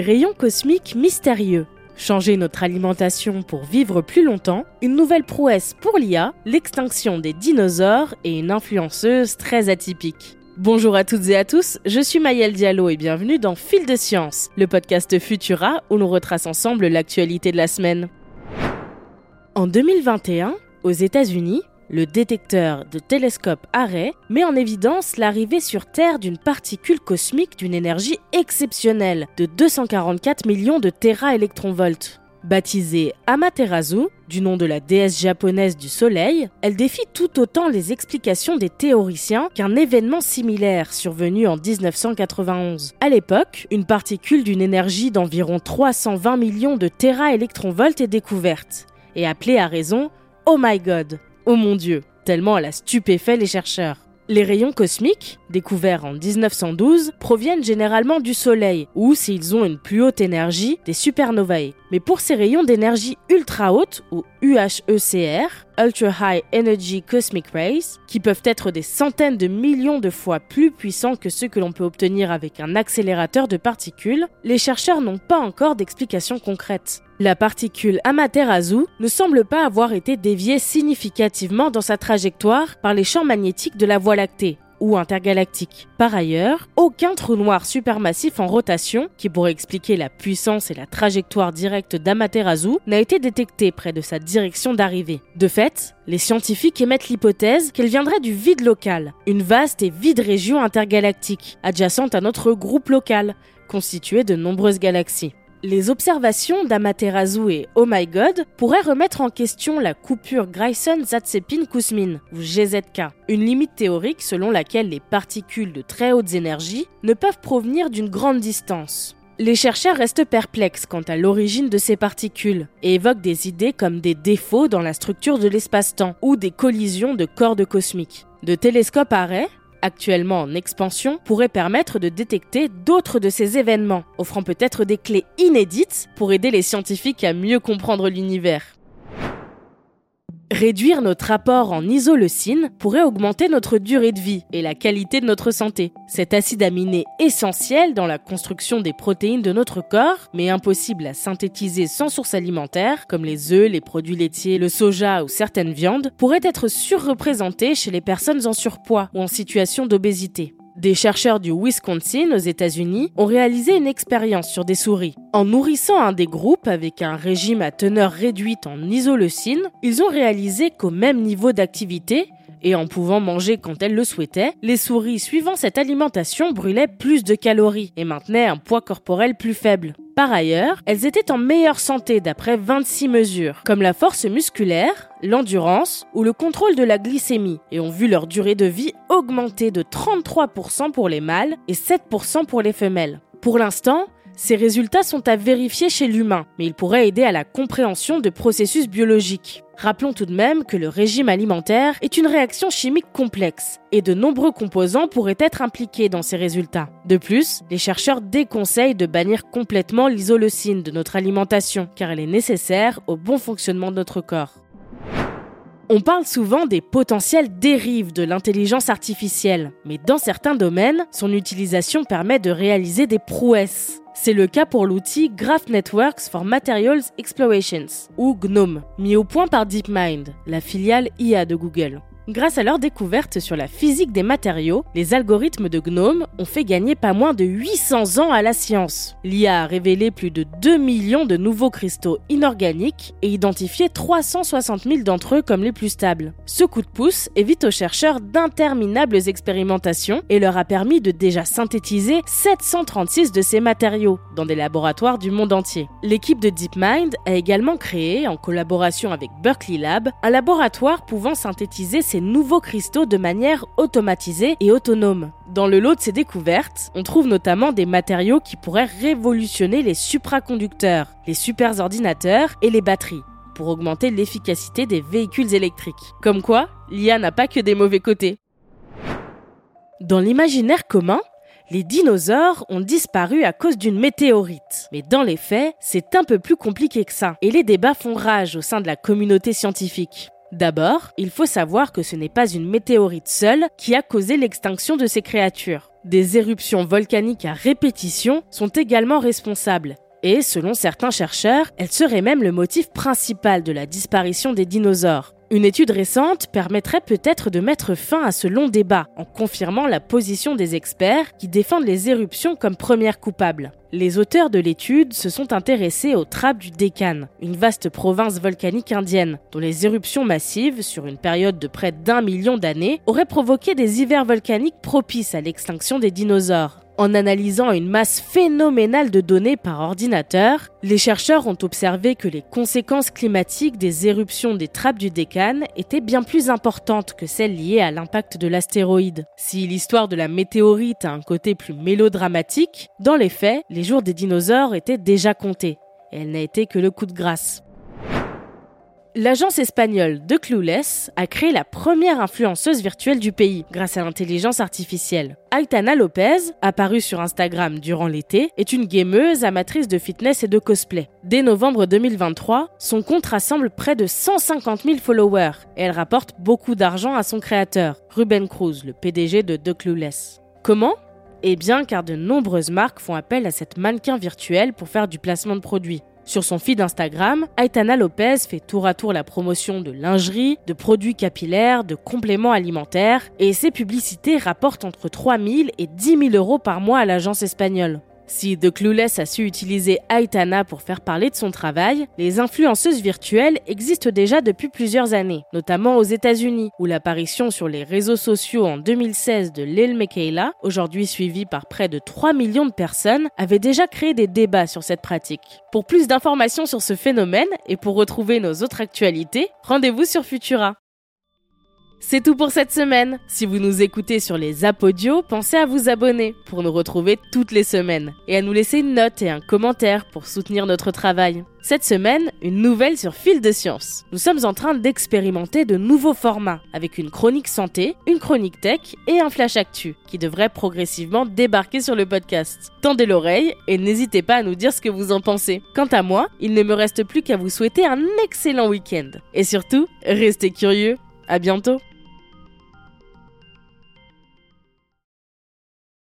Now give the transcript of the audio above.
Rayons cosmiques mystérieux. Changer notre alimentation pour vivre plus longtemps, une nouvelle prouesse pour l'IA, l'extinction des dinosaures et une influenceuse très atypique. Bonjour à toutes et à tous, je suis Mayel Diallo et bienvenue dans Fil de Science, le podcast Futura où l'on retrace ensemble l'actualité de la semaine. En 2021, aux États-Unis, le détecteur de télescope Array met en évidence l'arrivée sur Terre d'une particule cosmique d'une énergie exceptionnelle de 244 millions de téraélectronvolts. Baptisée Amaterasu, du nom de la déesse japonaise du Soleil, elle défie tout autant les explications des théoriciens qu'un événement similaire survenu en 1991. À l'époque, une particule d'une énergie d'environ 320 millions de téraélectronvolts est découverte, et appelée à raison Oh my God, Oh mon Dieu, tellement elle a stupéfait les chercheurs. Les rayons cosmiques, découverts en 1912, proviennent généralement du Soleil, ou s'ils ont une plus haute énergie, des supernovae. Mais pour ces rayons d'énergie ultra haute, ou UHECR, Ultra High Energy Cosmic Rays, qui peuvent être des centaines de millions de fois plus puissants que ceux que l'on peut obtenir avec un accélérateur de particules, les chercheurs n'ont pas encore d'explication concrète. La particule Amaterasu ne semble pas avoir été déviée significativement dans sa trajectoire par les champs magnétiques de la Voie lactée, ou intergalactique. Par ailleurs, aucun trou noir supermassif en rotation, qui pourrait expliquer la puissance et la trajectoire directe d'Amaterasu, n'a été détecté près de sa direction d'arrivée. De fait, les scientifiques émettent l'hypothèse qu'elle viendrait du vide local, une vaste et vide région intergalactique, adjacente à notre groupe local, constitué de nombreuses galaxies les observations d'Amaterasu et Oh My God pourraient remettre en question la coupure Grayson-Zatsepin-Kuzmin, ou GZK, une limite théorique selon laquelle les particules de très hautes énergies ne peuvent provenir d'une grande distance. Les chercheurs restent perplexes quant à l'origine de ces particules et évoquent des idées comme des défauts dans la structure de l'espace-temps ou des collisions de cordes cosmiques. De télescopes arrêts, actuellement en expansion, pourrait permettre de détecter d'autres de ces événements, offrant peut-être des clés inédites pour aider les scientifiques à mieux comprendre l'univers. Réduire notre apport en isoleucine pourrait augmenter notre durée de vie et la qualité de notre santé. Cet acide aminé essentiel dans la construction des protéines de notre corps, mais impossible à synthétiser sans source alimentaire, comme les œufs, les produits laitiers, le soja ou certaines viandes, pourrait être surreprésenté chez les personnes en surpoids ou en situation d'obésité. Des chercheurs du Wisconsin aux États-Unis ont réalisé une expérience sur des souris. En nourrissant un des groupes avec un régime à teneur réduite en isoleucine, ils ont réalisé qu'au même niveau d'activité, et en pouvant manger quand elles le souhaitaient, les souris suivant cette alimentation brûlaient plus de calories et maintenaient un poids corporel plus faible. Par ailleurs, elles étaient en meilleure santé d'après 26 mesures, comme la force musculaire, l'endurance ou le contrôle de la glycémie, et ont vu leur durée de vie augmenter de 33% pour les mâles et 7% pour les femelles. Pour l'instant, ces résultats sont à vérifier chez l'humain, mais ils pourraient aider à la compréhension de processus biologiques. Rappelons tout de même que le régime alimentaire est une réaction chimique complexe et de nombreux composants pourraient être impliqués dans ces résultats. De plus, les chercheurs déconseillent de bannir complètement l'isoleucine de notre alimentation car elle est nécessaire au bon fonctionnement de notre corps. On parle souvent des potentielles dérives de l'intelligence artificielle, mais dans certains domaines, son utilisation permet de réaliser des prouesses. C'est le cas pour l'outil Graph Networks for Materials Explorations, ou GNOME, mis au point par DeepMind, la filiale IA de Google. Grâce à leur découverte sur la physique des matériaux, les algorithmes de GNOME ont fait gagner pas moins de 800 ans à la science. L'IA a révélé plus de 2 millions de nouveaux cristaux inorganiques et identifié 360 000 d'entre eux comme les plus stables. Ce coup de pouce évite aux chercheurs d'interminables expérimentations et leur a permis de déjà synthétiser 736 de ces matériaux dans des laboratoires du monde entier. L'équipe de DeepMind a également créé, en collaboration avec Berkeley Lab, un laboratoire pouvant synthétiser nouveaux cristaux de manière automatisée et autonome. Dans le lot de ces découvertes, on trouve notamment des matériaux qui pourraient révolutionner les supraconducteurs, les superordinateurs et les batteries pour augmenter l'efficacité des véhicules électriques. Comme quoi, l'IA n'a pas que des mauvais côtés. Dans l'imaginaire commun, les dinosaures ont disparu à cause d'une météorite. Mais dans les faits, c'est un peu plus compliqué que ça. Et les débats font rage au sein de la communauté scientifique. D'abord, il faut savoir que ce n'est pas une météorite seule qui a causé l'extinction de ces créatures. Des éruptions volcaniques à répétition sont également responsables. Et selon certains chercheurs, elles seraient même le motif principal de la disparition des dinosaures. Une étude récente permettrait peut-être de mettre fin à ce long débat en confirmant la position des experts qui défendent les éruptions comme première coupable. Les auteurs de l'étude se sont intéressés aux trappes du Deccan, une vaste province volcanique indienne, dont les éruptions massives, sur une période de près d'un million d'années, auraient provoqué des hivers volcaniques propices à l'extinction des dinosaures. En analysant une masse phénoménale de données par ordinateur, les chercheurs ont observé que les conséquences climatiques des éruptions des trappes du Deccan étaient bien plus importantes que celles liées à l'impact de l'astéroïde. Si l'histoire de la météorite a un côté plus mélodramatique, dans les faits, les jours des dinosaures étaient déjà comptés. Elle n'a été que le coup de grâce. L'agence espagnole de Clueless a créé la première influenceuse virtuelle du pays grâce à l'intelligence artificielle. Aitana Lopez, apparue sur Instagram durant l'été, est une gameuse amatrice de fitness et de cosplay. Dès novembre 2023, son compte rassemble près de 150 000 followers et elle rapporte beaucoup d'argent à son créateur, Ruben Cruz, le PDG de The Clueless. Comment? Eh bien car de nombreuses marques font appel à cette mannequin virtuelle pour faire du placement de produits. Sur son feed Instagram, Aitana Lopez fait tour à tour la promotion de lingerie, de produits capillaires, de compléments alimentaires, et ses publicités rapportent entre 3 000 et 10 000 euros par mois à l'agence espagnole. Si The Clueless a su utiliser Aitana pour faire parler de son travail, les influenceuses virtuelles existent déjà depuis plusieurs années, notamment aux États-Unis, où l'apparition sur les réseaux sociaux en 2016 de Lil Michaela, aujourd'hui suivie par près de 3 millions de personnes, avait déjà créé des débats sur cette pratique. Pour plus d'informations sur ce phénomène et pour retrouver nos autres actualités, rendez-vous sur Futura. C'est tout pour cette semaine. Si vous nous écoutez sur les apodios, pensez à vous abonner pour nous retrouver toutes les semaines et à nous laisser une note et un commentaire pour soutenir notre travail. Cette semaine, une nouvelle sur Fil de Science. Nous sommes en train d'expérimenter de nouveaux formats avec une chronique santé, une chronique tech et un flash actu qui devrait progressivement débarquer sur le podcast. Tendez l'oreille et n'hésitez pas à nous dire ce que vous en pensez. Quant à moi, il ne me reste plus qu'à vous souhaiter un excellent week-end. Et surtout, restez curieux. À bientôt!